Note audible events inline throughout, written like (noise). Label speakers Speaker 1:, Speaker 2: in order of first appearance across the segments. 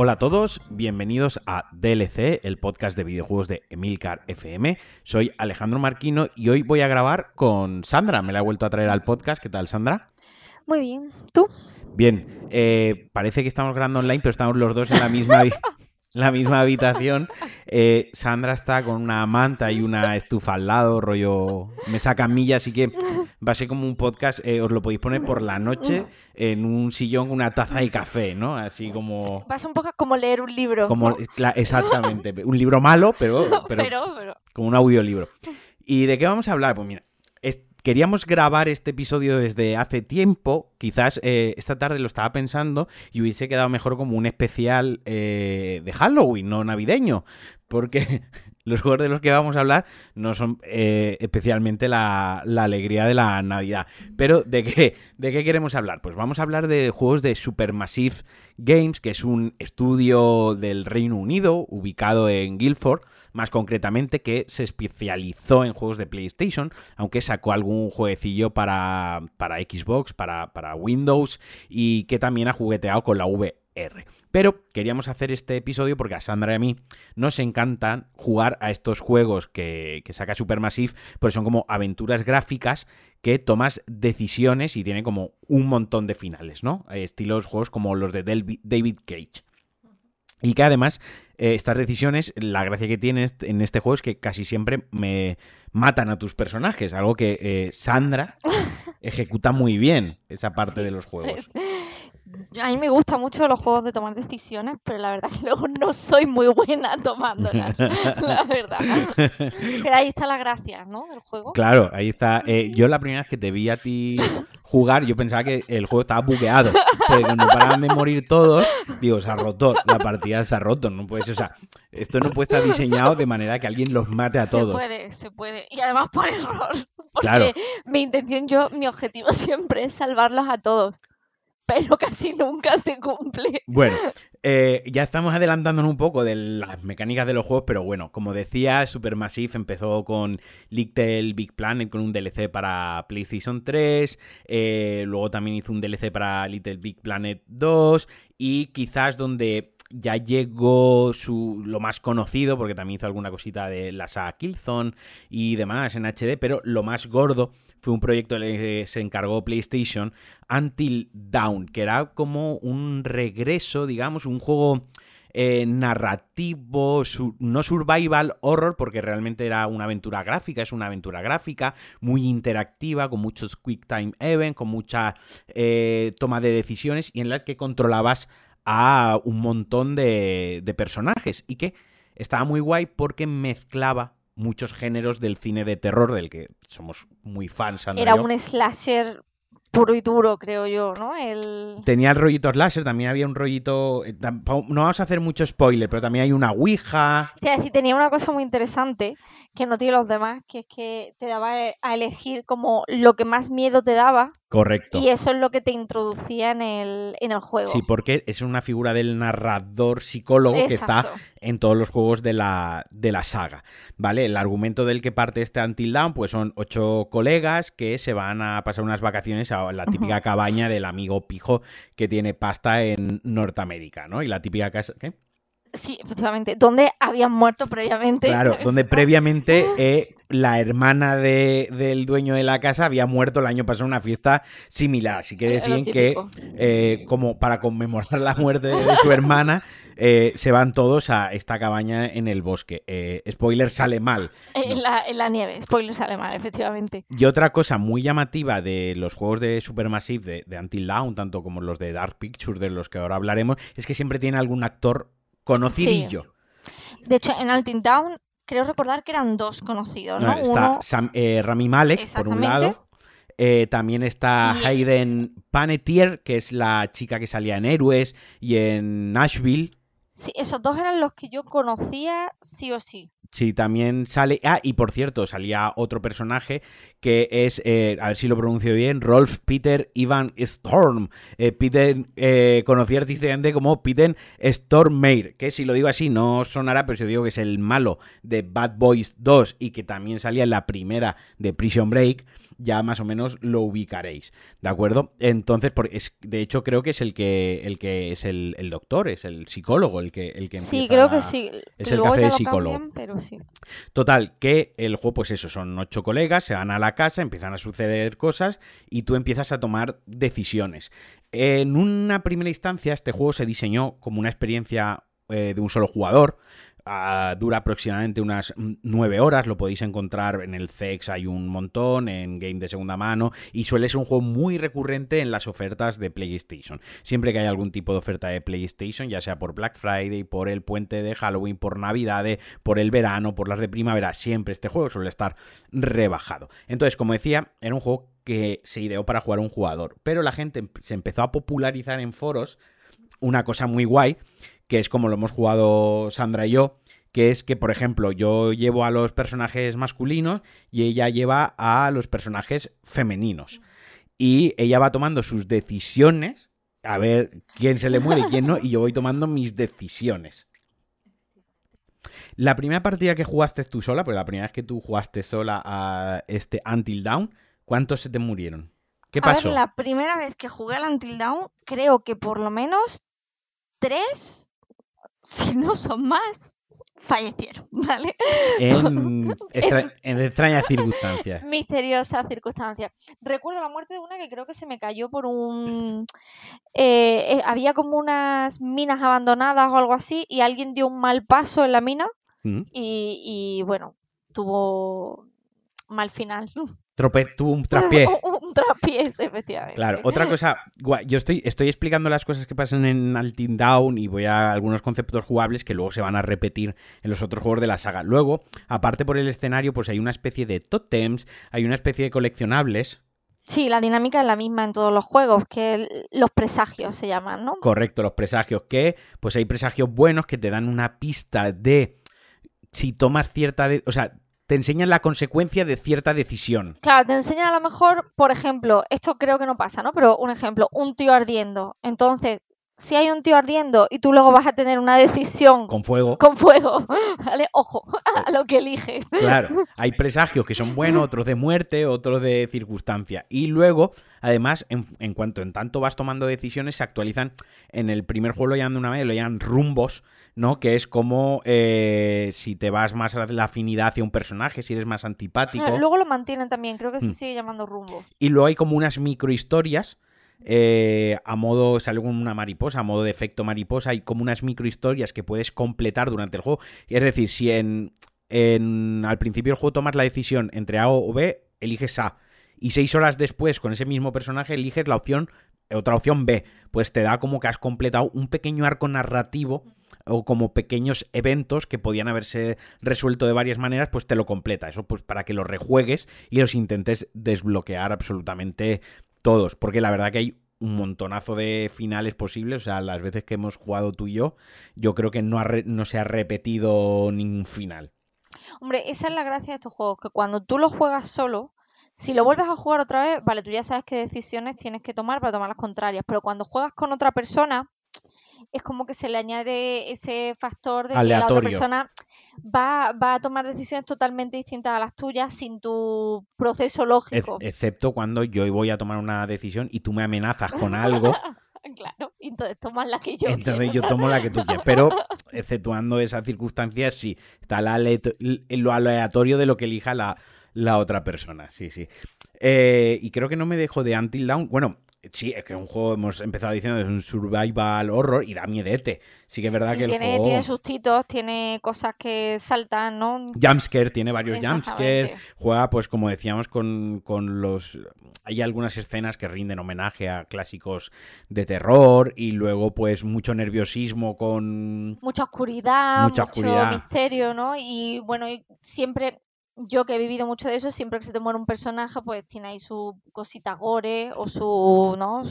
Speaker 1: Hola a todos, bienvenidos a DLC, el podcast de videojuegos de Emilcar FM. Soy Alejandro Marquino y hoy voy a grabar con Sandra. Me la he vuelto a traer al podcast. ¿Qué tal, Sandra?
Speaker 2: Muy bien. ¿Tú?
Speaker 1: Bien. Eh, parece que estamos grabando online, pero estamos los dos en la misma, (laughs) la misma habitación. Eh, Sandra está con una manta y una estufa al lado, rollo mesa camilla, así que va a ser como un podcast, eh, os lo podéis poner por la noche en un sillón, una taza de café, ¿no? Así como...
Speaker 2: Va a ser un poco como leer un libro.
Speaker 1: Como, exactamente, un libro malo, (laughs) pero, pero, pero, como un audiolibro. ¿Y de qué vamos a hablar? Pues mira, queríamos grabar este episodio desde hace tiempo. Quizás eh, esta tarde lo estaba pensando y hubiese quedado mejor como un especial eh, de Halloween, no navideño. Porque (laughs) los juegos de los que vamos a hablar no son eh, especialmente la, alegría de la Navidad. Pero ¿de qué, ¿de qué queremos hablar? Pues vamos a hablar de juegos de Supermassive Games, que es un estudio del Reino Unido ubicado en Guildford más concretamente, que se especializó en juegos de PlayStation, aunque sacó algún jueguecillo para, para Xbox, para, para Windows y que también ha jugueteado con la Pero queríamos hacer este episodio porque a Sandra y a mí nos encantan jugar a estos juegos que, que saca Supermassive, porque son como aventuras gráficas que tomas decisiones y tiene como un montón de finales, ¿no? Estilos juegos como los de David Cage. Y que además eh, estas decisiones, la gracia que tienes en este juego es que casi siempre me matan a tus personajes, algo que eh, Sandra (laughs) ejecuta muy bien esa parte de los juegos.
Speaker 2: A mí me gustan mucho los juegos de tomar decisiones, pero la verdad es (laughs) que luego no soy muy buena (laughs) tomándolas, (laughs) la verdad. Pero ahí está la gracia, ¿no? Del juego.
Speaker 1: Claro, ahí está. Eh, yo la primera vez que te vi a ti jugar, yo pensaba que el juego estaba bugueado. Porque cuando paraban de morir todos, digo, se ha roto, la partida se ha roto. No puede o sea, esto no puede estar diseñado de manera que alguien los mate a todos.
Speaker 2: Se puede, se puede. Y además por error. Porque mi intención, yo, mi objetivo siempre es salvarlos a todos pero casi nunca se cumple.
Speaker 1: Bueno, eh, ya estamos adelantándonos un poco de las mecánicas de los juegos, pero bueno, como decía, Supermassive empezó con Little Big Planet con un DLC para PlayStation 3, eh, luego también hizo un DLC para Little Big Planet 2 y quizás donde ya llegó su, lo más conocido, porque también hizo alguna cosita de la saga Killzone y demás en HD, pero lo más gordo fue un proyecto que se encargó PlayStation, Until Dawn, que era como un regreso, digamos, un juego... Eh, narrativo, no survival horror, porque realmente era una aventura gráfica, es una aventura gráfica muy interactiva, con muchos quick time events, con mucha eh, toma de decisiones y en la que controlabas a un montón de, de personajes y que estaba muy guay porque mezclaba muchos géneros del cine de terror del que somos muy fans.
Speaker 2: Era un slasher puro y duro, creo yo, ¿no? El...
Speaker 1: Tenía el rollito slasher, también había un rollito... Eh, no vamos a hacer mucho spoiler, pero también hay una Ouija.
Speaker 2: O sea, sí, tenía una cosa muy interesante que no tiene los demás, que es que te daba a elegir como lo que más miedo te daba
Speaker 1: Correcto.
Speaker 2: Y eso es lo que te introducía en el, en el juego.
Speaker 1: Sí, porque es una figura del narrador psicólogo que está en todos los juegos de la, de la saga. ¿Vale? El argumento del que parte este Until Dawn, pues son ocho colegas que se van a pasar unas vacaciones a la típica cabaña del amigo pijo que tiene pasta en Norteamérica, ¿no? Y la típica casa. ¿Qué?
Speaker 2: Sí, efectivamente. Donde habían muerto previamente.
Speaker 1: Claro, (laughs) donde previamente eh, la hermana de, del dueño de la casa había muerto el año pasado en una fiesta similar. Así que decían que, eh, como para conmemorar la muerte de su hermana, (laughs) eh, se van todos a esta cabaña en el bosque. spoiler sale mal.
Speaker 2: En, la, nieve, spoiler sale mal, efectivamente.
Speaker 1: Y otra cosa muy llamativa de los juegos de Supermassive, de, de Until Dawn, tanto como los de Dark Pictures, de los que ahora hablaremos, es que siempre tiene algún actor conocidillo.
Speaker 2: De hecho, en Altin Down creo recordar que eran dos conocidos, ¿no?
Speaker 1: está eh, Rami Malek, por un lado. Eh, también está Hayden Panettiere, que es la chica que salía en Héroes y en Nashville.
Speaker 2: Sí, esos dos eran los que yo conocía sí o sí.
Speaker 1: Sí, también sale. Ah, y por cierto, salía otro personaje que es, eh, a ver si lo pronuncio bien, Rolf Peter Ivan Storm. Eh, Peter, eh, conocido artísticamente como Peter Stormare, que si lo digo así no sonará, pero si digo que es el malo de Bad Boys 2 y que también salía en la primera de Prison Break. Ya más o menos lo ubicaréis, ¿de acuerdo? Entonces, es, de hecho creo que es el que, el que es el, doctor, es el psicólogo el que, el que
Speaker 2: Sí, creo que sí.
Speaker 1: Es el que hace de psicólogo.
Speaker 2: pero sí.
Speaker 1: Total, que el juego, pues eso, son ocho colegas, se van a la casa, empiezan a suceder cosas y tú empiezas a tomar decisiones. En una primera instancia, este juego se diseñó como una experiencia eh, de un solo jugador. Ah, dura aproximadamente unas nueve horas, lo podéis encontrar en el CEX, hay un montón, en Game de segunda mano, y suele ser un juego muy recurrente en las ofertas de PlayStation. Siempre que hay algún tipo de oferta de PlayStation, ya sea por Black Friday, por el puente de Halloween, por Navidad, por el verano, por las de primavera, siempre este juego suele estar rebajado. Entonces, como decía, era un juego que se ideó para jugar un jugador, pero la gente se empezó a popularizar en foros una cosa muy guay que es como lo hemos jugado Sandra y yo, que es que, por ejemplo, yo llevo a los personajes masculinos y ella lleva a los personajes femeninos. Y ella va tomando sus decisiones, a ver quién se le muere y quién no, y yo voy tomando mis decisiones. La primera partida que jugaste tú sola, pues la primera vez que tú jugaste sola a este Until Down, ¿cuántos se te murieron? ¿Qué pasó?
Speaker 2: A ver, la primera vez que jugué al Until Down, creo que por lo menos tres si no son más, fallecieron, (laughs) ¿vale? (laughs)
Speaker 1: En, extrañas circunstancias.
Speaker 2: Misteriosas circunstancias. Recuerdo la muerte de una que creo que se me cayó por un... Eh, eh, había como unas minas abandonadas o algo así y alguien dio un mal paso en la mina mm. y, y bueno, tuvo mal final.
Speaker 1: Trope, tuvo un traspié. (laughs) (laughs)
Speaker 2: un traspiés, efectivamente.
Speaker 1: Claro, otra cosa, yo estoy, estoy explicando las cosas que pasan en Altin Down y voy a algunos conceptos jugables que luego se van a repetir en los otros juegos de la saga. Luego, aparte por el escenario, pues hay una especie de totems, hay una especie de coleccionables.
Speaker 2: Sí, la dinámica es la misma en todos los juegos, que los presagios se llaman, ¿no?
Speaker 1: Correcto, los presagios, que pues hay presagios buenos que te dan una pista de si tomas cierta... De, o sea, te enseñan la consecuencia de cierta decisión.
Speaker 2: Claro, te enseñan a lo mejor, por ejemplo, esto creo que no pasa, ¿no? Pero un ejemplo, un tío ardiendo. Entonces, si hay un tío ardiendo y tú luego vas a tener una decisión
Speaker 1: con fuego,
Speaker 2: con fuego, (laughs) ¿vale? Ojo (laughs) a lo que eliges.
Speaker 1: Claro, (laughs) hay presagios que son buenos, otros de muerte, otros de circunstancia. Y luego, además, en, cuanto en tanto vas tomando decisiones, se actualizan. En el primer juego lo llaman de una vez, lo llaman rumbos, ¿no? Que es como eh, si te vas más a la afinidad hacia un personaje, si eres más antipático.
Speaker 2: Luego lo mantienen también, creo que se mm. sigue llamando rumbo.
Speaker 1: Y luego hay como unas microhistorias. Eh, a modo, sale como una mariposa, a modo de efecto mariposa, hay como unas microhistorias que puedes completar durante el juego. Es decir, si en, en al principio del juego tomas la decisión entre A o B, eliges A. Y seis horas después, con ese mismo personaje, eliges la opción, otra opción B. Pues te da como que has completado un pequeño arco narrativo o como pequeños eventos que podían haberse resuelto de varias maneras, pues te lo completa. Eso pues para que los rejuegues y los intentes desbloquear absolutamente todos. Porque la verdad que hay un montonazo de finales posibles. O sea, las veces que hemos jugado tú y yo, yo creo que no, no se ha repetido ningún final.
Speaker 2: Hombre, esa es la gracia de estos juegos, que cuando tú los juegas solo, si lo vuelves a jugar otra vez, vale, tú ya sabes qué decisiones tienes que tomar para tomar las contrarias, pero cuando juegas con otra persona, es como que se le añade ese factor de que la otra persona va, a tomar decisiones totalmente distintas a las tuyas sin tu proceso lógico.
Speaker 1: excepto cuando yo voy a tomar una decisión y tú me amenazas con algo. (laughs)
Speaker 2: claro, entonces tomas la que yo
Speaker 1: Entonces yo tomo la que tú quieres. Pero, exceptuando esas circunstancias, sí, está lo aleatorio de lo que elija la, la otra persona. Sí, sí. Eh, y creo que no me dejo de Until Down. Bueno, Sí, es que un juego, hemos empezado diciendo, es un survival horror y da miedete. Sí que es verdad que el
Speaker 2: tiene,
Speaker 1: juego...
Speaker 2: tiene sustitos, tiene cosas que saltan, ¿no?
Speaker 1: Jumpscare, tiene varios jumpscare. Juega, pues como decíamos, con, con los... Hay algunas escenas que rinden homenaje a clásicos de terror y luego pues mucho nerviosismo con...
Speaker 2: Mucha oscuridad, mucho misterio, ¿no? Y bueno, siempre yo que he vivido mucho de eso, siempre que se te muere un personaje, pues tiene ahí su cosita gore o su, ¿no?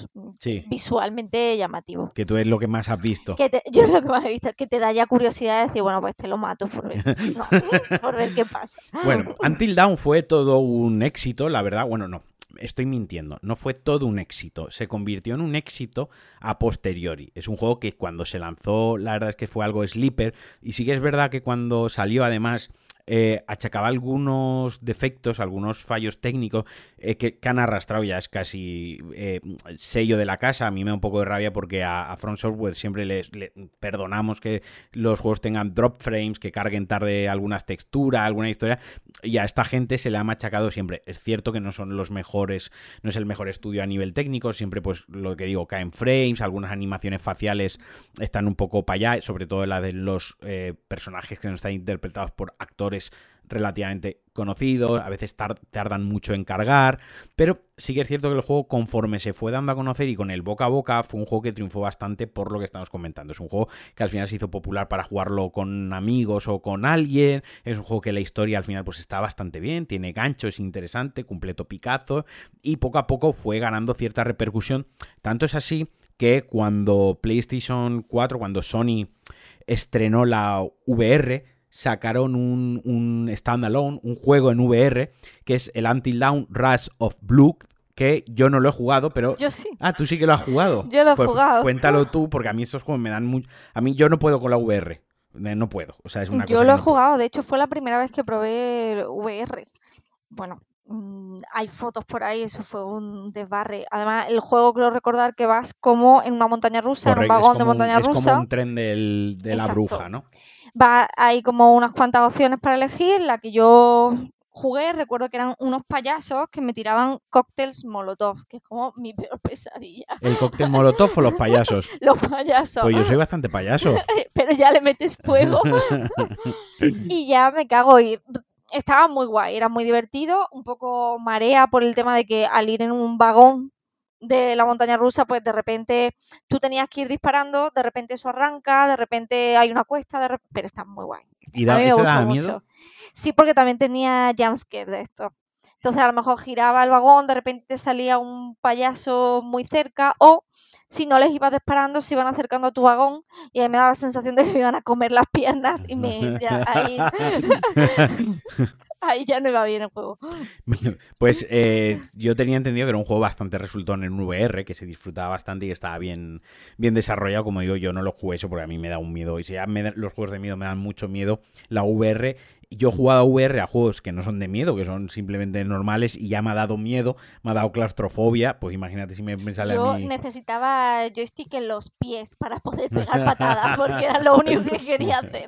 Speaker 2: Visualmente llamativo.
Speaker 1: Que tú es lo que más has visto.
Speaker 2: Que (laughs) yo es lo que más he visto, que te da ya curiosidad de decir, bueno, pues te lo mato por ver, (laughs) por ver qué pasa. (laughs)
Speaker 1: Bueno, Until Dawn fue todo un éxito, la verdad. Bueno, no, estoy mintiendo, no fue todo un éxito, se convirtió en un éxito a posteriori. Es un juego que cuando se lanzó, la verdad es que fue algo sleeper, y sí que es verdad que cuando salió además eh, achacaba algunos defectos, algunos fallos técnicos eh, que, han arrastrado ya, es casi eh, sello de la casa. A mí me da un poco de rabia porque a, Front Software siempre les, perdonamos que los juegos tengan drop frames, que carguen tarde algunas texturas, alguna historia, y a esta gente se le ha machacado siempre. Es cierto que no son los mejores, no es el mejor estudio a nivel técnico, siempre pues lo que digo, caen frames, algunas animaciones faciales están un poco para allá, sobre todo la de los personajes que no están interpretados por actores relativamente conocidos, a veces tardan mucho en cargar, pero sí que es cierto que el juego conforme se fue dando a conocer y con el boca a boca fue un juego que triunfó bastante por lo que estamos comentando. Es un juego que al final se hizo popular para jugarlo con amigos o con alguien, es un juego que la historia al final pues está bastante bien, tiene gancho, es interesante, completo picazo y poco a poco fue ganando cierta repercusión. Tanto es así que cuando PlayStation 4, cuando Sony estrenó la VR, sacaron un, un standalone, un juego en VR, que es el Until Dawn Rush of Blue, que yo no lo he jugado, pero...
Speaker 2: Yo sí.
Speaker 1: Ah, tú sí que lo has jugado.
Speaker 2: Yo lo he pues jugado.
Speaker 1: Cuéntalo tú, porque a mí estos juegos me dan mucho... A mí yo no puedo con la VR. No puedo. O sea, es una
Speaker 2: yo
Speaker 1: lo
Speaker 2: he jugado. De hecho, fue la primera vez que probé VR. Bueno, mm, hay fotos por ahí, eso fue un desbarre. Además, el juego creo recordar que vas como en una montaña rusa, en un vagón de montaña rusa. Es
Speaker 1: como un tren del, de la bruja, ¿no?
Speaker 2: Va, hay como unas cuantas opciones para elegir. La que yo jugué, recuerdo que eran unos payasos que me tiraban cócteles molotov, que es como mi peor pesadilla.
Speaker 1: ¿El cóctel molotov o los payasos? (laughs)
Speaker 2: los payasos.
Speaker 1: Pues yo soy bastante payaso. (laughs)
Speaker 2: Pero ya le metes fuego. (laughs) y ya me cago. Y estaba muy guay, era muy divertido, un poco marea por el tema de que al ir en un vagón de la montaña rusa, pues de repente tú tenías que ir disparando, de repente eso arranca, de repente hay una cuesta, de pero está muy guay.
Speaker 1: ¿Y da, eso da miedo?
Speaker 2: Sí, porque también tenía jumpscare de esto. Entonces a lo mejor giraba el vagón, de repente salía un payaso muy cerca o si no les ibas disparando, se iban acercando a tu vagón y ahí me daba la sensación de que me iban a comer las piernas y me ahí, (laughs) ahí, ya no iba bien el juego.
Speaker 1: Pues eh, yo tenía entendido que era un juego bastante resultón en VR, que se disfrutaba bastante y que estaba bien, bien desarrollado. Como digo, yo no lo jugué eso porque a mí me da un miedo. Y si ya los juegos de miedo me dan mucho miedo, la VR yo he jugado a VR a juegos que no son de miedo, que son simplemente normales y ya me ha dado miedo, me ha dado claustrofobia, pues imagínate si me, sale
Speaker 2: yo
Speaker 1: a mí...
Speaker 2: necesitaba joystick en los pies para poder pegar (laughs) patadas, porque era lo único que quería hacer.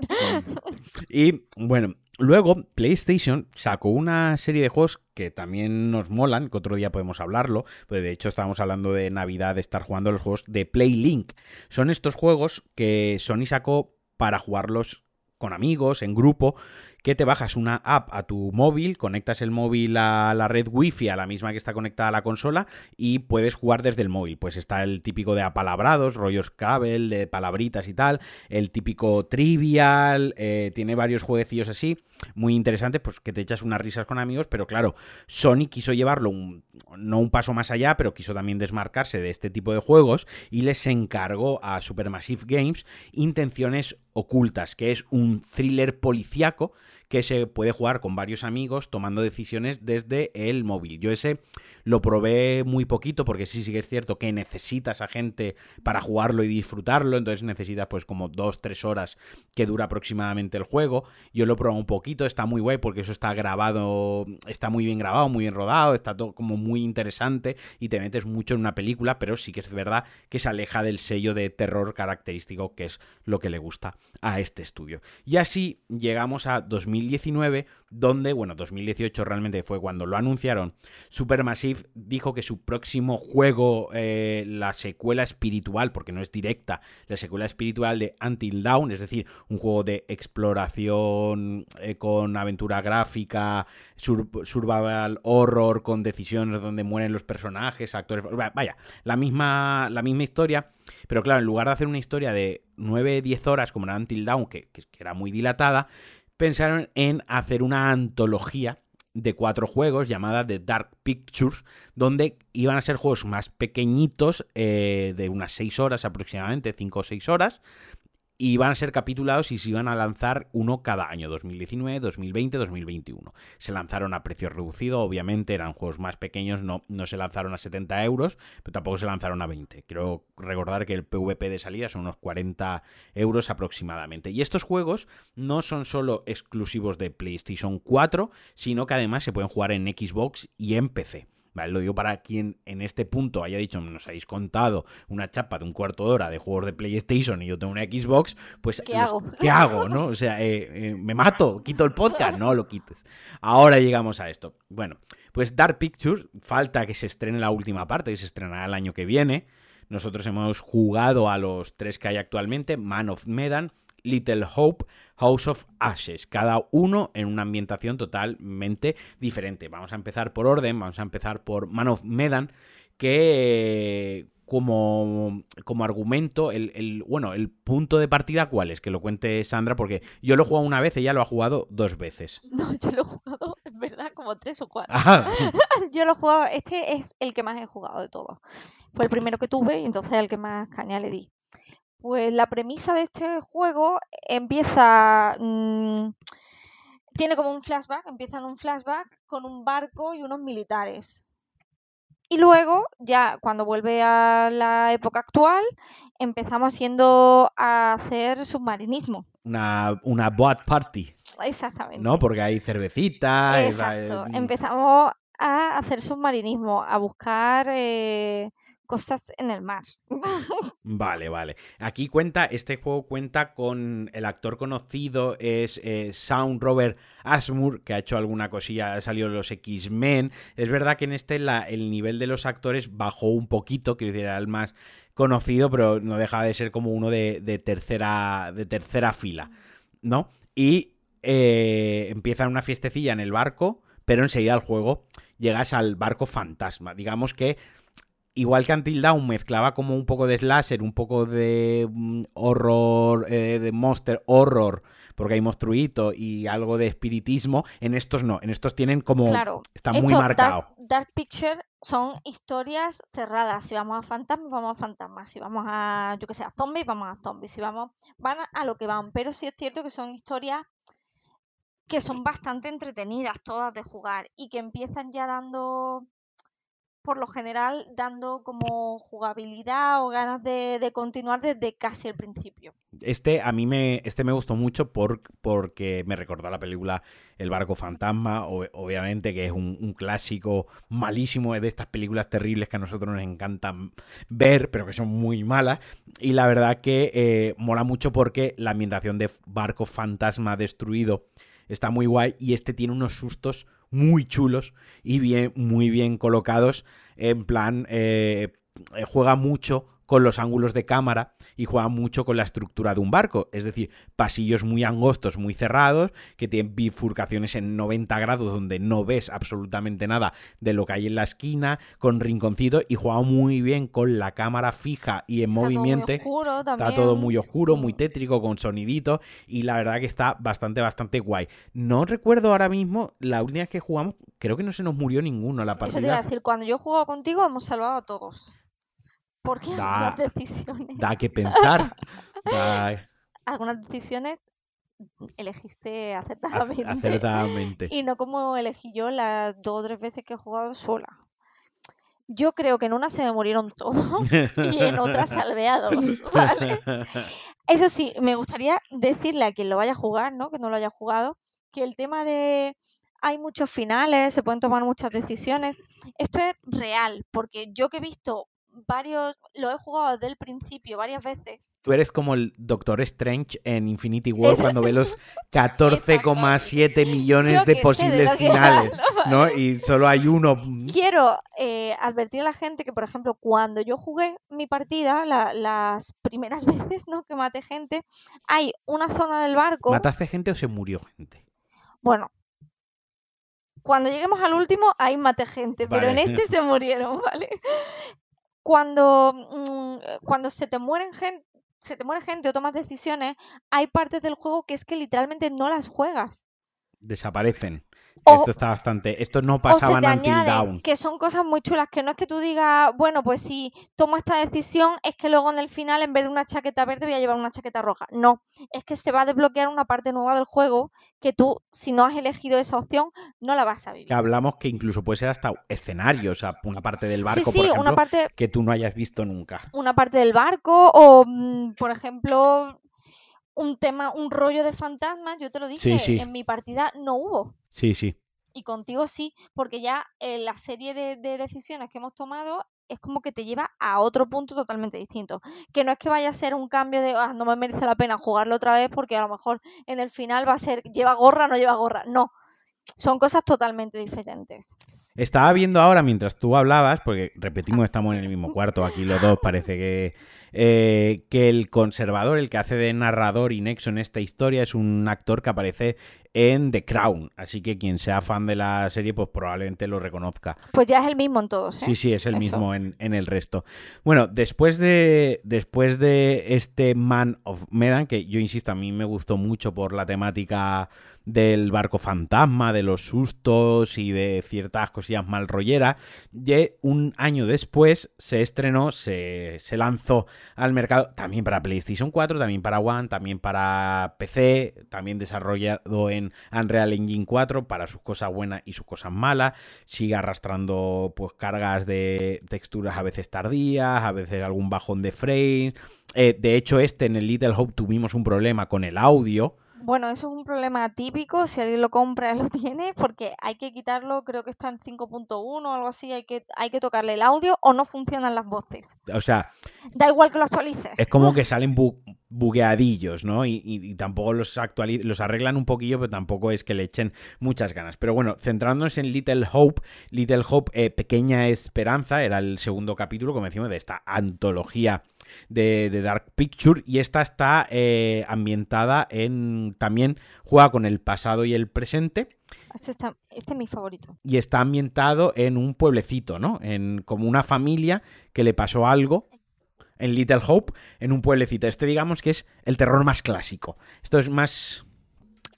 Speaker 1: y bueno, luego PlayStation sacó una serie de juegos que también nos molan, que otro día podemos hablarlo, pues de hecho estábamos hablando de Navidad, de estar jugando los juegos de PlayLink. Son estos juegos que Sony sacó para jugarlos con amigos, en grupo, que te bajas una app a tu móvil, conectas el móvil a la red wifi, a la misma que está conectada a la consola, y puedes jugar desde el móvil. Pues está el típico de apalabrados, rollos Scrabble, de palabritas y tal, el típico trivial, eh, tiene varios jueguecillos así, muy interesantes, pues que te echas unas risas con amigos, pero claro, Sony quiso llevarlo no un paso más allá, pero quiso también desmarcarse de este tipo de juegos y les encargó a Supermassive Games Intenciones Ocultas, que es un thriller policiaco que se puede jugar con varios amigos tomando decisiones desde el móvil. Yo ese lo probé muy poquito porque sí, sí que es cierto que necesitas a gente para jugarlo y disfrutarlo, entonces necesitas pues como dos, tres horas que dura aproximadamente el juego. Yo lo probé un poquito, está muy guay porque eso está grabado, está muy bien grabado, muy bien rodado, está todo como muy interesante y te metes mucho en una película, pero sí que es verdad que se aleja del sello de terror característico que es lo que le gusta a este estudio. Y así llegamos a 2019, donde, bueno, 2018 realmente fue cuando lo anunciaron, Supermassive dijo que su próximo juego, eh, la secuela espiritual, porque no es directa, la secuela espiritual de Until Dawn, es decir, un juego de exploración eh, con aventura gráfica, survival horror, con decisiones donde mueren los personajes, actores, vaya, la misma, la misma historia, pero claro, en lugar de hacer una historia de 9-10 horas como era Until Dawn, que era muy dilatada, pensaron en hacer una antología de cuatro juegos llamada The Dark Pictures, donde iban a ser juegos más pequeñitos, eh, de unas seis horas aproximadamente, cinco o seis horas, y van a ser capitulados y se iban a lanzar uno cada año, 2019, 2020, 2021. Se lanzaron a precio reducido, obviamente eran juegos más pequeños, no, no se lanzaron a 70 euros, pero tampoco se lanzaron a 20. Quiero recordar que el PvP de salida son unos 40 euros aproximadamente. Y estos juegos no son solo exclusivos de PlayStation 4, sino que además se pueden jugar en Xbox y en PC. Lo digo para quien en este punto haya dicho, nos habéis contado una chapa de un cuarto de hora de juegos de PlayStation y yo tengo una Xbox, pues
Speaker 2: ¿qué hago?
Speaker 1: ¿Qué hago? ¿No? O sea, eh, eh, me mato, quito el podcast, no lo quites. Ahora llegamos a esto. Bueno, pues Dark Pictures, falta que se estrene la última parte, que se estrenará el año que viene. Nosotros hemos jugado a los tres que hay actualmente, Man of Medan, Little Hope, House of Ashes, cada uno en una ambientación totalmente diferente. Vamos a empezar por orden, vamos a empezar por Man of Medan, que como, como argumento, el, bueno, el punto de partida, ¿cuál es? Que lo cuente Sandra, porque yo lo he jugado una vez, ella lo ha jugado dos veces. (laughs)
Speaker 2: No, yo lo he jugado, en verdad, como tres o cuatro. Ah. (laughs) yo lo he jugado, este es el que más he jugado de todos. Fue el primero que tuve y entonces el que más caña le di. Pues la premisa de este juego empieza... Mm, tiene como un flashback, empieza en un flashback con un barco y unos militares. Y luego, ya cuando vuelve a la época actual, empezamos siendo a hacer submarinismo.
Speaker 1: Una, una boat party.
Speaker 2: Exactamente.
Speaker 1: ¿No? Porque hay cervecita.
Speaker 2: Exacto. Empezamos a hacer submarinismo, a buscar eh, cosas en el mar. (laughs)
Speaker 1: Vale, vale. Aquí cuenta, este juego cuenta con el actor conocido, es eh, Sound Robert Ashmore, que ha hecho alguna cosilla, ha salido los X-Men. Es verdad que en este el nivel de los actores bajó un poquito, quiero decir, era el más conocido, pero no deja de ser como uno de, tercera, de tercera fila, ¿no? Y eh, empieza una fiestecilla en el barco, pero enseguida al juego llegas al barco fantasma. Digamos que igual que Until Dawn mezclaba como un poco de slasher, un poco de mm, horror, eh, de monster horror, porque hay monstruito y algo de espiritismo, en estos no, en estos tienen como... Claro, está muy marcado.
Speaker 2: Dark, Picture son historias cerradas. Si vamos a fantasmas, vamos a fantasmas. Si vamos a, yo que sé, a zombies, vamos a zombies. Si vamos, van a lo que van. Pero sí es cierto que son historias que son bastante entretenidas todas de jugar y que empiezan ya dando por lo general dando como jugabilidad o ganas de, continuar desde casi el principio.
Speaker 1: Este a mí me, este me gustó mucho por, porque me recordó la película El barco fantasma, obviamente que es un, clásico malísimo de estas películas terribles que a nosotros nos encantan ver, pero que son muy malas. Y la verdad que eh, mola mucho porque la ambientación de barco fantasma destruido está muy guay y este tiene unos sustos muy chulos y bien, muy bien colocados. En plan, eh, juega mucho con los ángulos de cámara y juega mucho con la estructura de un barco. Es decir, pasillos muy angostos, muy cerrados, que tienen bifurcaciones en 90 grados donde no ves absolutamente nada de lo que hay en la esquina, con rinconcitos y juega muy bien con la cámara fija y en movimiento. Está todo muy oscuro, muy tétrico, con sonidito y la verdad que está bastante, bastante guay. No recuerdo ahora mismo, la última vez que jugamos, creo que no se nos murió ninguno la partida.
Speaker 2: Eso te iba a decir, cuando yo he jugado contigo hemos salvado a todos. Porque algunas decisiones.
Speaker 1: Da que pensar. (laughs)
Speaker 2: Algunas decisiones elegiste acertadamente.
Speaker 1: Acertadamente.
Speaker 2: Y no como elegí yo las dos o tres veces que he jugado sola. Yo creo que en una se me murieron todos (laughs) y en otra salvé a dos. (laughs) Eso sí, me gustaría decirle a quien lo vaya a jugar, ¿no? Que no lo haya jugado, que el tema de hay muchos finales, se pueden tomar muchas decisiones. Esto es real, porque yo que he visto varios, lo he jugado desde el principio varias veces.
Speaker 1: Tú eres como el Doctor Strange en Infinity War cuando ve los (laughs) 14,7 millones de posibles finales, (laughs) ¿no? Y solo hay uno.
Speaker 2: Quiero eh, advertir a la gente que, por ejemplo, cuando yo jugué mi partida, las primeras (laughs) veces, ¿no? Que maté gente, hay una zona del barco.
Speaker 1: ¿Mataste gente o se murió gente?
Speaker 2: Bueno, cuando lleguemos al último, ahí maté gente, pero en este se murieron, ¿vale? Cuando, mm, cuando se te mueren gente, se te muere gente o tomas decisiones, hay partes del juego que es que literalmente no las juegas.
Speaker 1: Desaparecen esto está bastante. Esto no pasaba en Until Down.
Speaker 2: Que son cosas muy chulas, que no es que tú digas, bueno, pues si tomo esta decisión, es que luego en el final, en vez de una chaqueta verde, voy a llevar una chaqueta roja. No, es que se va a desbloquear una parte nueva del juego que tú, si no has elegido esa opción, no la vas a vivir.
Speaker 1: Que hablamos que incluso puede ser hasta escenario, o sea, una parte del barco, por ejemplo, que tú no hayas visto nunca.
Speaker 2: Una parte del barco, o mm, por ejemplo, un tema, un rollo de fantasmas, yo te lo dije, en mi partida no hubo.
Speaker 1: Sí, sí.
Speaker 2: Y contigo sí, porque ya eh, la serie de, decisiones que hemos tomado es como que te lleva a otro punto totalmente distinto. Que no es que vaya a ser un cambio de, ah, no me merece la pena jugarlo otra vez porque a lo mejor en el final va a ser, lleva gorra, no lleva gorra. No, son cosas totalmente diferentes.
Speaker 1: Estaba viendo ahora mientras tú hablabas, porque repetimos, estamos en el mismo cuarto, aquí los dos parece que eh, que el conservador, el que hace de narrador y nexo en esta historia, es un actor que aparece en The Crown. Así que quien sea fan de la serie, pues probablemente lo reconozca.
Speaker 2: Pues ya es el mismo en todos. ¿eh?
Speaker 1: Sí, sí, es el mismo en, el resto. Bueno, después de, después de este Man of Medan, que yo insisto, a mí me gustó mucho por la temática del barco fantasma, de los sustos y de ciertas cosillas mal rolleras, y un año después se estrenó, se, lanzó al mercado también para PlayStation 4, también para One, también para PC, también desarrollado en Unreal Engine 4 para sus cosas buenas y sus cosas malas. Sigue arrastrando pues cargas de texturas a veces tardías, a veces algún bajón de frames. Eh, de hecho, este en el Little Hope tuvimos un problema con el audio
Speaker 2: bueno, eso es un problema típico, si alguien lo compra (laughs) lo tiene, porque hay que quitarlo, creo que está en 5.1 o algo así, hay que, hay que tocarle el audio o no funcionan las voces.
Speaker 1: O sea...
Speaker 2: Da igual que lo actualices.
Speaker 1: Es como que (laughs) salen bugueadillos, ¿no? Y, tampoco los, los arreglan un poquillo, pero tampoco es que le echen muchas ganas. Pero bueno, centrándonos en Little Hope, Little Hope, eh, Pequeña Esperanza, era el segundo capítulo, como decimos, de esta antología de, Dark Picture y esta está eh, ambientada en también juega con el pasado y el presente.
Speaker 2: Este, este, es mi favorito.
Speaker 1: Y está ambientado en un pueblecito, ¿no? En como una familia que le pasó algo en Little Hope, en un pueblecito. Este digamos que es el terror más clásico. Esto es más...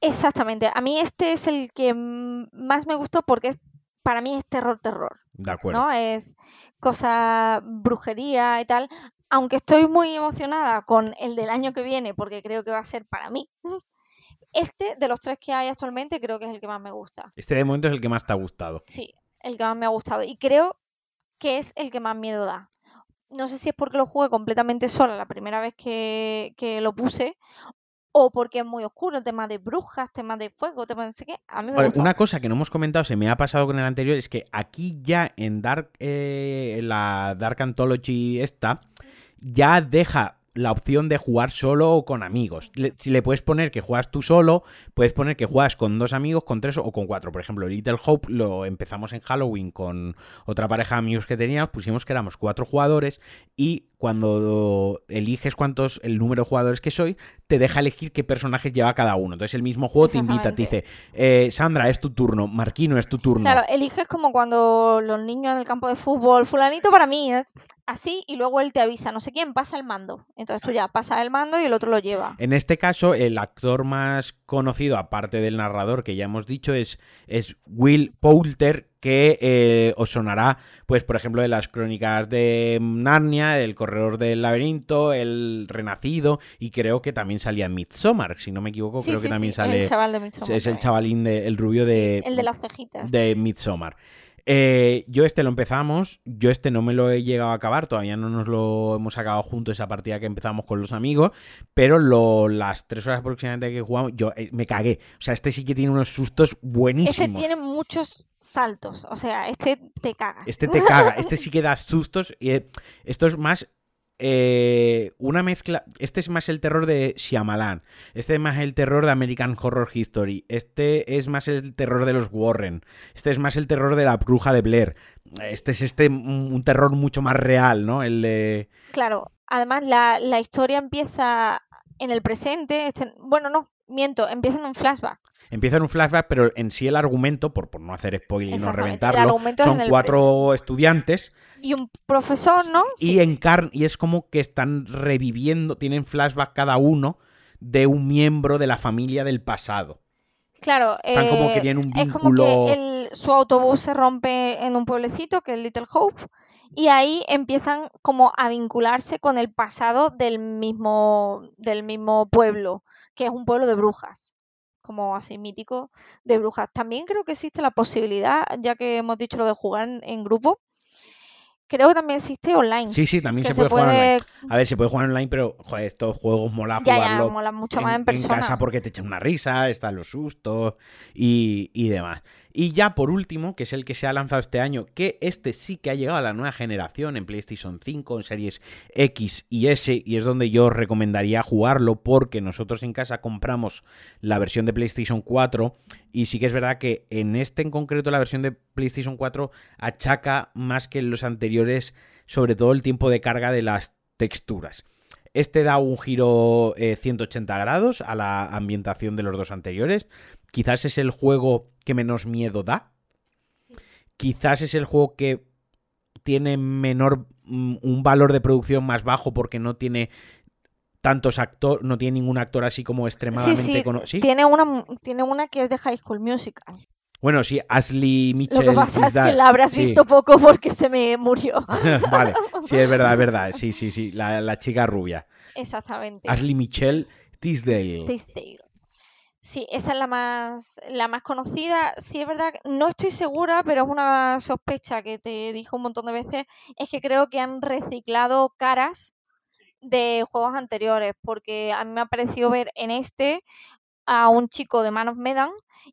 Speaker 2: Exactamente. A mí este es el que más me gustó porque para mí es terror, terror.
Speaker 1: De acuerdo.
Speaker 2: ¿no? Es cosa brujería y tal aunque estoy muy emocionada con el del año que viene, porque creo que va a ser para mí, este de los tres que hay actualmente creo que es el que más me gusta.
Speaker 1: Este de momento es el que más te ha gustado.
Speaker 2: Sí, el que más me ha gustado. Y creo que es el que más miedo da. No sé si es porque lo jugué completamente sola la primera vez que, lo puse, o porque es muy oscuro, el tema de brujas, tema de fuego, tema de no sé qué. A mí me
Speaker 1: Una cosa que no hemos comentado, se me ha pasado con el anterior, es que aquí ya en Dark, eh, la Dark Anthology esta, ya deja la opción de jugar solo o con amigos. si le puedes poner que juegas tú solo, puedes poner que juegas con dos amigos, con tres o con cuatro. Por ejemplo, Little Hope lo empezamos en Halloween con otra pareja de amigos que teníamos, pusimos que éramos cuatro jugadores y cuando eliges cuántos, el número de jugadores que soy, te deja elegir qué personajes lleva cada uno. Entonces el mismo juego te invita, te dice, eh, Sandra, es tu turno, Marquino, es tu turno.
Speaker 2: Claro, eliges como cuando los niños en el campo de fútbol, fulanito para mí, es así, y luego él te avisa, no sé quién, pasa el mando. Entonces tú ya pasas el mando y el otro lo lleva.
Speaker 1: En este caso, el actor más conocido, aparte del narrador que ya hemos dicho, es, es Will Poulter, que eh, os sonará, pues, por ejemplo, de las crónicas de Narnia, El Corredor del Laberinto, El Renacido, y creo que también salía en Midsommar, si no me equivoco, creo que también sale.
Speaker 2: El chaval de Midsommar.
Speaker 1: Es el chavalín, de, el rubio de.
Speaker 2: el de las cejitas.
Speaker 1: De Midsommar. Eh, yo este lo empezamos, yo este no me lo he llegado a acabar, todavía no nos lo hemos acabado juntos esa partida que empezamos con los amigos, pero las tres horas aproximadamente que jugamos, yo eh, me cagué. O sea, este sí que tiene unos sustos buenísimos. Este
Speaker 2: tiene muchos saltos, o sea, este te caga.
Speaker 1: Este te caga, este sí que (laughs) da sustos y eh, esto es más eh, una mezcla. Este es más el terror de Shyamalan. Este es más el terror de American Horror History. Este es más el terror de los Warren. Este es más el terror de la bruja de Blair. Este es este un terror mucho más real, ¿no? El de.
Speaker 2: Claro. Además, la, historia empieza en el presente. Este, bueno, no, miento, empieza en un flashback.
Speaker 1: Empieza en un flashback, pero en sí el argumento, por, por no hacer spoiler y no reventarlo, son cuatro estudiantes
Speaker 2: y un profesor, ¿no?
Speaker 1: Y, y es como que están reviviendo, tienen flashback cada uno de un miembro de la familia del pasado.
Speaker 2: Claro,
Speaker 1: Están como que
Speaker 2: eh,
Speaker 1: tienen un
Speaker 2: es como
Speaker 1: vínculo.
Speaker 2: que el- su autobús se rompe en un pueblecito, que es Little Hope, y ahí empiezan como a vincularse con el pasado del mismo, del mismo pueblo, que es un pueblo de brujas, como así mítico de brujas. También creo que existe la posibilidad, ya que hemos dicho lo de jugar en, en grupo, creo que también existe online.
Speaker 1: Sí, sí, también se puede, jugar online. A ver, se puede jugar online, pero joder, estos juegos mola
Speaker 2: Ya, ya,
Speaker 1: jugarlo
Speaker 2: mola mucho más en persona.
Speaker 1: casa porque te echan una risa, están los sustos y, y demás. Y ya por último, que es el que se ha lanzado este año, que este sí que ha llegado a la nueva generación en PlayStation 5, en series X y S, y es donde yo recomendaría jugarlo porque nosotros en casa compramos la versión de PlayStation 4 y sí que es verdad que en este en concreto la versión de PlayStation 4 achaca más que en los anteriores sobre todo el tiempo de carga de las texturas. Este da un giro eh, 180 grados a la ambientación de los dos anteriores. Quizás es el juego que menos miedo da. Quizás es el juego que tiene menor mm, un valor de producción más bajo porque no tiene tantos actores, no tiene ningún actor así como extremadamente
Speaker 2: sí,
Speaker 1: cono- ¿Sí?
Speaker 2: tiene una, tiene una que es de High School Musical.
Speaker 1: Bueno, sí, Ashley Mitchell.
Speaker 2: Lo que pasa es que la habrás
Speaker 1: sí.
Speaker 2: visto poco porque se me murió. (laughs)
Speaker 1: vale, sí, es verdad, es verdad. Sí, sí, sí, la, la chica rubia.
Speaker 2: Exactamente.
Speaker 1: Ashley Michelle Tisdale.
Speaker 2: Tisdale. Sí, esa es la más, la más conocida. Sí, es verdad, no estoy segura, pero es una sospecha que te dijo un montón de veces, es que creo que han reciclado caras de juegos anteriores, porque a mí me ha parecido ver en este a un chico de Man of Medan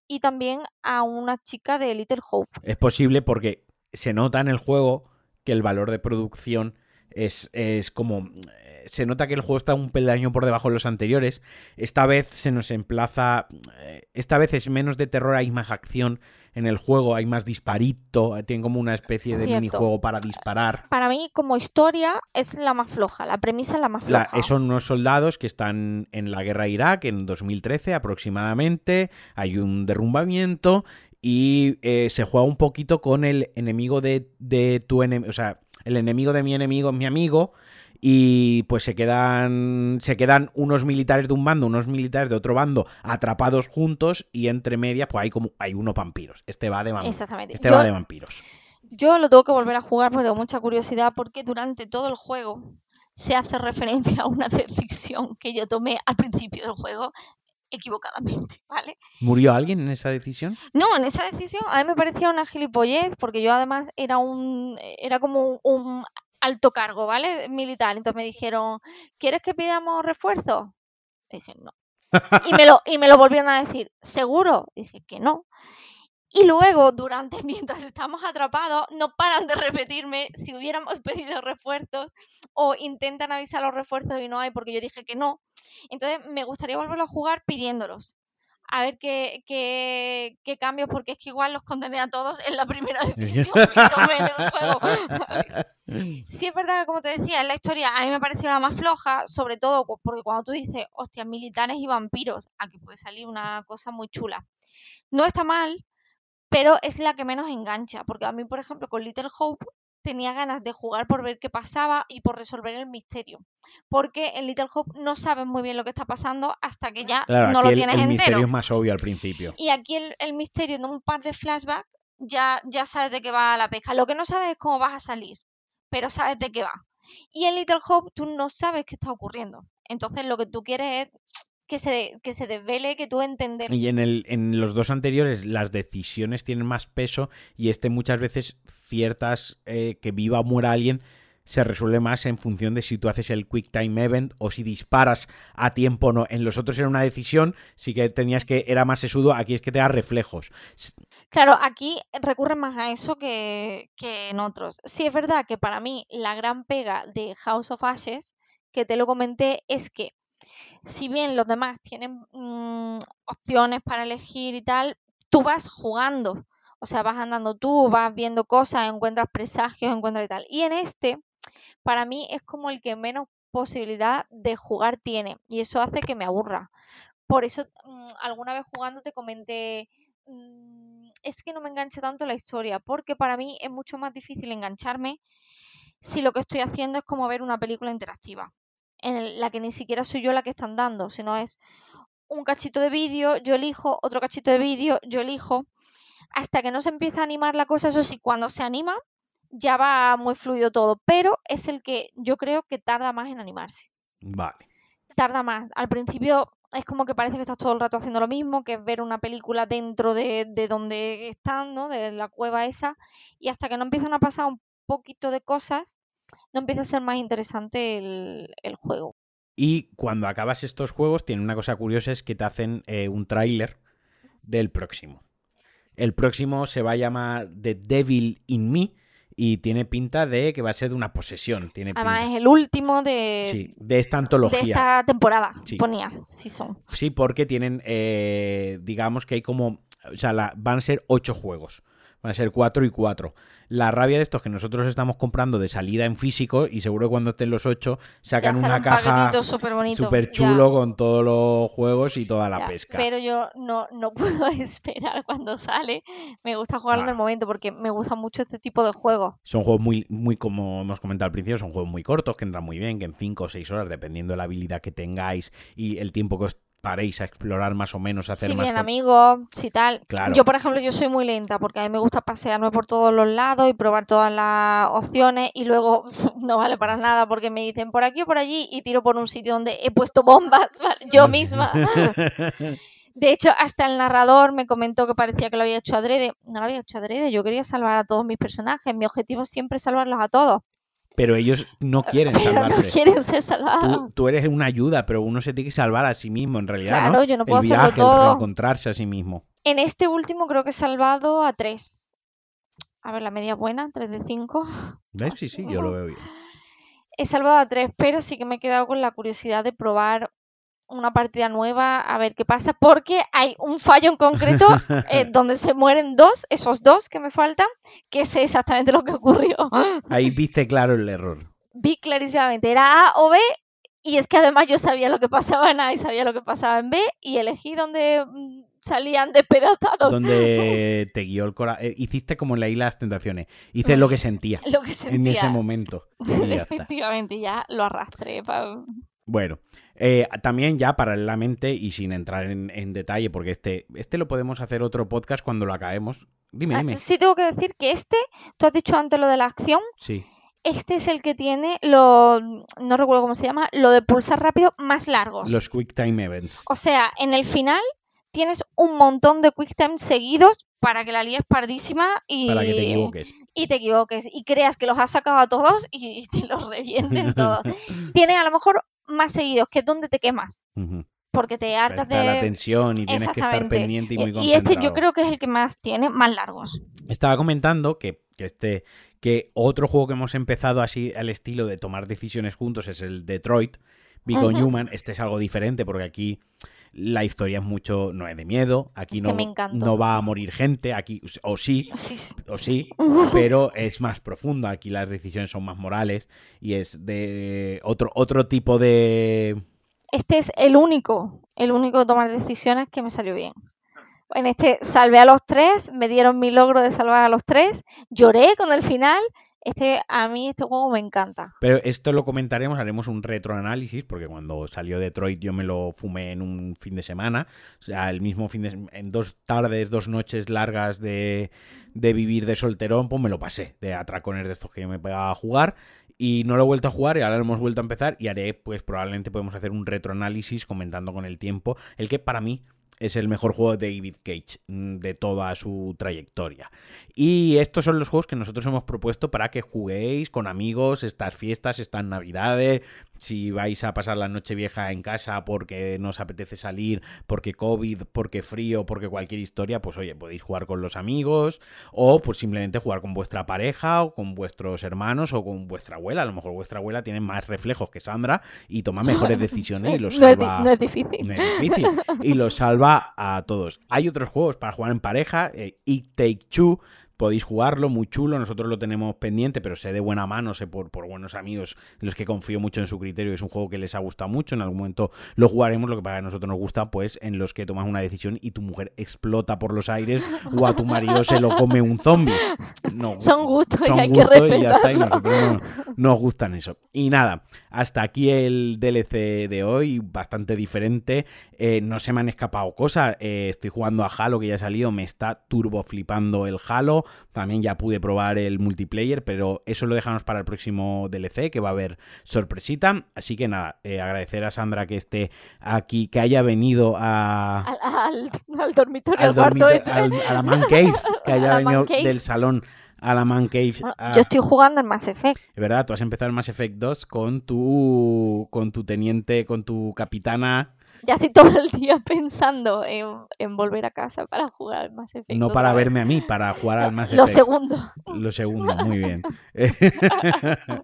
Speaker 2: y también a una chica de Little Hope.
Speaker 1: Es posible porque se nota en el juego que el valor de producción es, es como... eh, Se nota que el juego está un peldaño por debajo de los anteriores. Esta vez se nos emplaza... eh, Esta vez es menos de terror, hay más acción en el juego, hay más disparito, tiene como una especie de
Speaker 2: Cierto.
Speaker 1: minijuego para disparar.
Speaker 2: Para mí, como historia, es la más floja, la premisa es la más
Speaker 1: La-
Speaker 2: floja.
Speaker 1: son unos soldados que están en la guerra de Irak en 2013 aproximadamente. Hay un derrumbamiento y eh, se juega un poquito con el enemigo de, de tu enemigo. O sea, el enemigo de mi enemigo es mi amigo. Y pues se quedan. Se quedan unos militares de un bando, unos militares de otro bando, atrapados juntos. Y entre medias, pues hay como. hay unos vampiros. Este va de vampiros.
Speaker 2: Exactamente.
Speaker 1: Este
Speaker 2: Yo-
Speaker 1: va de vampiros.
Speaker 2: Yo lo tengo que volver a jugar porque tengo mucha curiosidad porque durante todo el juego se hace referencia a una (laughs) decisión que yo tomé al principio del juego equivocadamente, (laughs) ¿vale?
Speaker 1: ¿Murió alguien en esa decisión?
Speaker 2: No, en esa decisión a mí me parecía una gilipollez porque yo además era un era como un, alto cargo, ¿vale? Militar. Entonces me dijeron, ¿quieres que pidamos refuerzos? Dije, no. Y me lo, y me lo volvieron a decir, ¿seguro? Dije que no. Y luego, durante, (laughs) mientras estamos atrapados, no paran de repetirme si hubiéramos (laughs) pedido refuerzos o intentan avisar los refuerzos y no hay porque yo dije que no. Entonces, me gustaría volverlo a jugar pidiéndolos. A ver qué, qué, qué cambios, porque es que igual los condené a todos en la primera (laughs) decisión que. Sí, es verdad que, como te decía, en la historia a mí me pareció la más floja, sobre todo porque cuando tú dices, hostia, militares y vampiros, aquí puede salir una cosa muy chula. No está mal, pero es la que menos engancha, porque a mí, por ejemplo, con Little Hope tenía ganas de jugar por ver qué pasaba y por resolver el misterio. Porque en Little Hope no sabes muy bien lo que está pasando hasta que ya
Speaker 1: Claro,
Speaker 2: no lo
Speaker 1: el,
Speaker 2: tienes
Speaker 1: el
Speaker 2: entero.
Speaker 1: misterio es más obvio al principio.
Speaker 2: Y aquí el, el misterio en un par de flashbacks ya, ya sabes de qué va la pesca. Lo que no sabes es cómo vas a salir, pero sabes de qué va. Y en Little Hope tú no sabes qué está ocurriendo. Entonces lo que tú quieres es que se, que se desvele, que tú entender.
Speaker 1: Y en, el, en los dos anteriores las decisiones tienen más peso y este muchas veces ciertas eh, que viva o muera alguien se resuelve más en función de si tú haces el quick time event o si disparas a tiempo o no. En los otros era una decisión, sí que tenías que era más sesudo, aquí es que te da reflejos.
Speaker 2: Claro, aquí recurren más a eso que, que en otros. Sí, es verdad que para mí la gran pega de House of Ashes, que te lo comenté, es que si bien los demás tienen mm, opciones para elegir y tal, tú vas jugando. O sea, vas andando tú, vas viendo cosas, encuentras presagios, encuentras y tal. Y en este, para mí es como el que menos posibilidad de jugar tiene. Y eso hace que me aburra. Por eso, mm, alguna vez jugando te comenté, mm, es que no me engancha tanto la historia, porque para mí es mucho más difícil engancharme si lo que estoy haciendo es como ver una película interactiva, en la que ni siquiera soy yo la que están dando, sino es un cachito de vídeo, yo elijo, otro cachito de vídeo, yo elijo, hasta que no se empieza a animar la cosa, eso sí, cuando se anima ya va muy fluido todo, pero es el que yo creo que tarda más en animarse.
Speaker 1: Vale.
Speaker 2: Tarda más. Al principio es como que parece que estás todo el rato haciendo lo mismo, que es ver una película dentro de, de donde están, ¿no? De la cueva esa, y hasta que no empiezan a pasar un poquito de cosas, no empieza a ser más interesante el, el juego.
Speaker 1: Y cuando acabas estos juegos, tiene una cosa curiosa, es que te hacen eh, un tráiler del próximo. El próximo se va a llamar The Devil in Me y tiene pinta de que va a ser de una posesión. Tiene
Speaker 2: Además, es el último de,
Speaker 1: de esta antología.
Speaker 2: De esta temporada, ponía, sí son.
Speaker 1: Sí, porque tienen, eh, digamos que hay como, o sea, van a ser ocho juegos. Van a ser cuatro y cuatro la rabia de estos que nosotros estamos comprando de salida en físico y seguro que cuando estén los ocho sacan una caja súper chulo con todos los juegos y toda la pesca.
Speaker 2: Pero yo no, no (laughs) puedo esperar cuando sale. Me gusta jugarlo en el momento porque me gusta mucho este tipo de juegos.
Speaker 1: Son juegos muy, muy, como hemos comentado al principio, son juegos muy cortos que entran muy bien, que en cinco o seis horas, dependiendo de la habilidad que tengáis y el tiempo que os paréis a explorar más o menos, a hacer
Speaker 2: sí,
Speaker 1: más...
Speaker 2: bien amigos, si tal. Yo, por ejemplo, yo soy muy lenta porque a mí me gusta pasearme por todos los lados y probar todas las opciones y luego (laughs) no vale para nada porque me dicen por aquí o por allí y tiro por un sitio donde he puesto bombas (laughs) yo misma. (laughs) De hecho, hasta el narrador me comentó que parecía que lo había hecho adrede. No lo había hecho adrede, yo quería salvar a todos mis personajes. Mi objetivo siempre es salvarlos a todos.
Speaker 1: Pero ellos no quieren salvarse.
Speaker 2: No quieren ser salvados.
Speaker 1: Tú, eres una ayuda, pero uno se tiene que salvar a sí mismo, en realidad.
Speaker 2: Claro, yo no puedo el viaje, todo.
Speaker 1: El encontrarse a sí mismo.
Speaker 2: En este último creo que he salvado a tres. A ver, la media buena, tres de cinco.
Speaker 1: ¿Ves? (laughs) Sí, sí, yo lo veo bien.
Speaker 2: He salvado a tres, pero sí que me he quedado con la curiosidad de probar una partida nueva a ver qué pasa, porque hay un fallo en concreto (laughs) eh, donde se mueren dos, esos dos que me faltan, que sé exactamente lo que ocurrió. (laughs)
Speaker 1: Ahí viste claro el error.
Speaker 2: Vi clarísimamente, era A o B, y es que además yo sabía lo que pasaba en A y sabía lo que pasaba en B, y elegí donde mm, salían despedazados.
Speaker 1: Donde (laughs) te guió el corazón. Eh, hiciste como en la isla de las tentaciones. Hice lo que sentía.
Speaker 2: Lo que sentía.
Speaker 1: En ese momento.
Speaker 2: Efectivamente, ya lo arrastré.
Speaker 1: Bueno, eh, también ya paralelamente y sin entrar en, detalle, porque este, este lo podemos hacer otro podcast cuando lo acabemos. Dime, ah, dime.
Speaker 2: Sí, tengo que decir que este, tú has dicho antes lo de la acción.
Speaker 1: Sí.
Speaker 2: Este es el que tiene lo, no recuerdo cómo se llama, lo de pulsar rápido más largos.
Speaker 1: Los Quick Time Events.
Speaker 2: O sea, en el final tienes un montón de quick time seguidos para que la líes pardísima y,
Speaker 1: para que te equivoques.
Speaker 2: y te equivoques y creas que los has sacado a todos y, te los revienten (laughs) todos. Tiene a lo mejor más seguidos, que es donde te quemas. Porque te hartas de
Speaker 1: la tensión y tienes que estar pendiente y muy concentrado.
Speaker 2: Y este yo creo que es el que más tiene, más largos.
Speaker 1: Estaba comentando que, que este que otro juego que hemos empezado así al estilo de tomar decisiones juntos es el Detroit Become Human. Este es algo diferente porque aquí la historia es mucho, no es de miedo, aquí no, no va a morir gente, aquí o sí, o sí, (laughs) pero es más profundo, aquí las decisiones son más morales y es de otro, otro tipo de...
Speaker 2: Este es el único, el único tomar decisiones que me salió bien. En este salvé a los tres, me dieron mi logro de salvar a los tres, lloré con el final este, a mí este juego me encanta.
Speaker 1: Pero esto lo comentaremos, haremos un retroanálisis, porque cuando salió Detroit yo me lo fumé en un fin de semana. O sea, el mismo fin de en dos tardes, dos noches largas de, de vivir de solterón, pues me lo pasé, de atracones de estos que yo me pegaba a jugar. Y no lo he vuelto a jugar y ahora lo hemos vuelto a empezar y haré, pues probablemente podemos hacer un retroanálisis comentando con el tiempo, el que para mí es el mejor juego de David Cage mm, de toda su trayectoria. Y estos son los juegos que nosotros hemos propuesto para que juguéis con amigos estas fiestas, estas navidades, si vais a pasar la noche vieja en casa porque no os apetece salir, porque COVID, porque frío, porque cualquier historia, pues oye, podéis jugar con los amigos o pues simplemente jugar con vuestra pareja o con vuestros hermanos o con vuestra abuela. A lo mejor vuestra abuela tiene más reflejos que Sandra y toma mejores (laughs) decisiones y los salva.
Speaker 2: No es, difícil.
Speaker 1: No es difícil. Y los salva a todos. Hay otros juegos para jugar en pareja, eh, It Take Two podéis jugarlo, muy chulo, nosotros lo tenemos pendiente, pero sé de buena mano, sé por, por buenos amigos en los que confío mucho en su criterio, es un juego que les ha gustado mucho, en algún momento lo jugaremos, lo que para nosotros nos gusta, pues en los que tomas una decisión y tu mujer explota por los aires o a tu marido se lo come un zombie. No,
Speaker 2: son gustos y hay que respetar.
Speaker 1: Y ya está, y nosotros nos gustan eso. Y nada, hasta aquí el DLC de hoy, bastante diferente. Eh, no se me han escapado cosas. Eh, estoy jugando a Halo que ya ha salido, me está turbo flipando el Halo. También ya pude probar el multiplayer, pero eso lo dejamos para el próximo DLC, que va a haber sorpresita. Así que nada, eh, agradecer a Sandra que esté aquí, que haya venido a...
Speaker 2: Al, dormitorio, al,
Speaker 1: a la Man (laughs) Cave, que haya venido del salón a la Man Cave.
Speaker 2: Yo estoy jugando en Mass Effect.
Speaker 1: Es verdad, tú has empezado el Mass Effect 2 con tu, con tu teniente, con tu capitana
Speaker 2: ya estoy todo el día (laughs) pensando en, volver a casa para jugar al Mass Effect.
Speaker 1: No para verme a mí, para jugar al Mass Effect.
Speaker 2: Lo segundo.
Speaker 1: Lo segundo, muy bien. (laughs)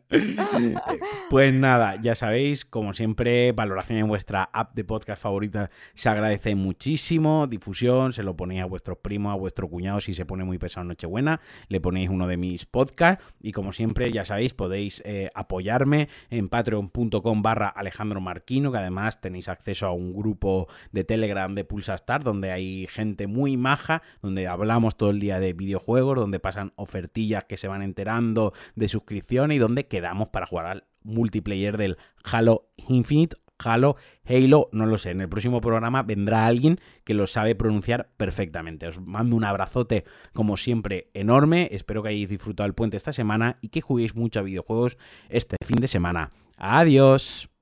Speaker 1: pues nada, ya sabéis, como siempre, valoración en vuestra app de podcast favorita se agradece muchísimo. Difusión, se lo ponéis a vuestros primos, a vuestro cuñado si se pone muy pesado Nochebuena. Le ponéis uno de mis podcasts. Y como siempre, ya sabéis, podéis eh, apoyarme en patreon.com barra Alejandro Marquino, que además tenéis acceso a un un grupo de Telegram de Pulsastar donde hay gente muy maja, donde hablamos todo el día de videojuegos, donde pasan ofertillas que se van enterando de suscripción y donde quedamos para jugar al multiplayer del Halo Infinite Halo, Halo, no lo sé. En el próximo programa vendrá alguien que lo sabe pronunciar perfectamente. Os mando un abrazote, como siempre, enorme. Espero que hayáis disfrutado el puente esta semana y que juguéis mucho a videojuegos este fin de semana. Adiós.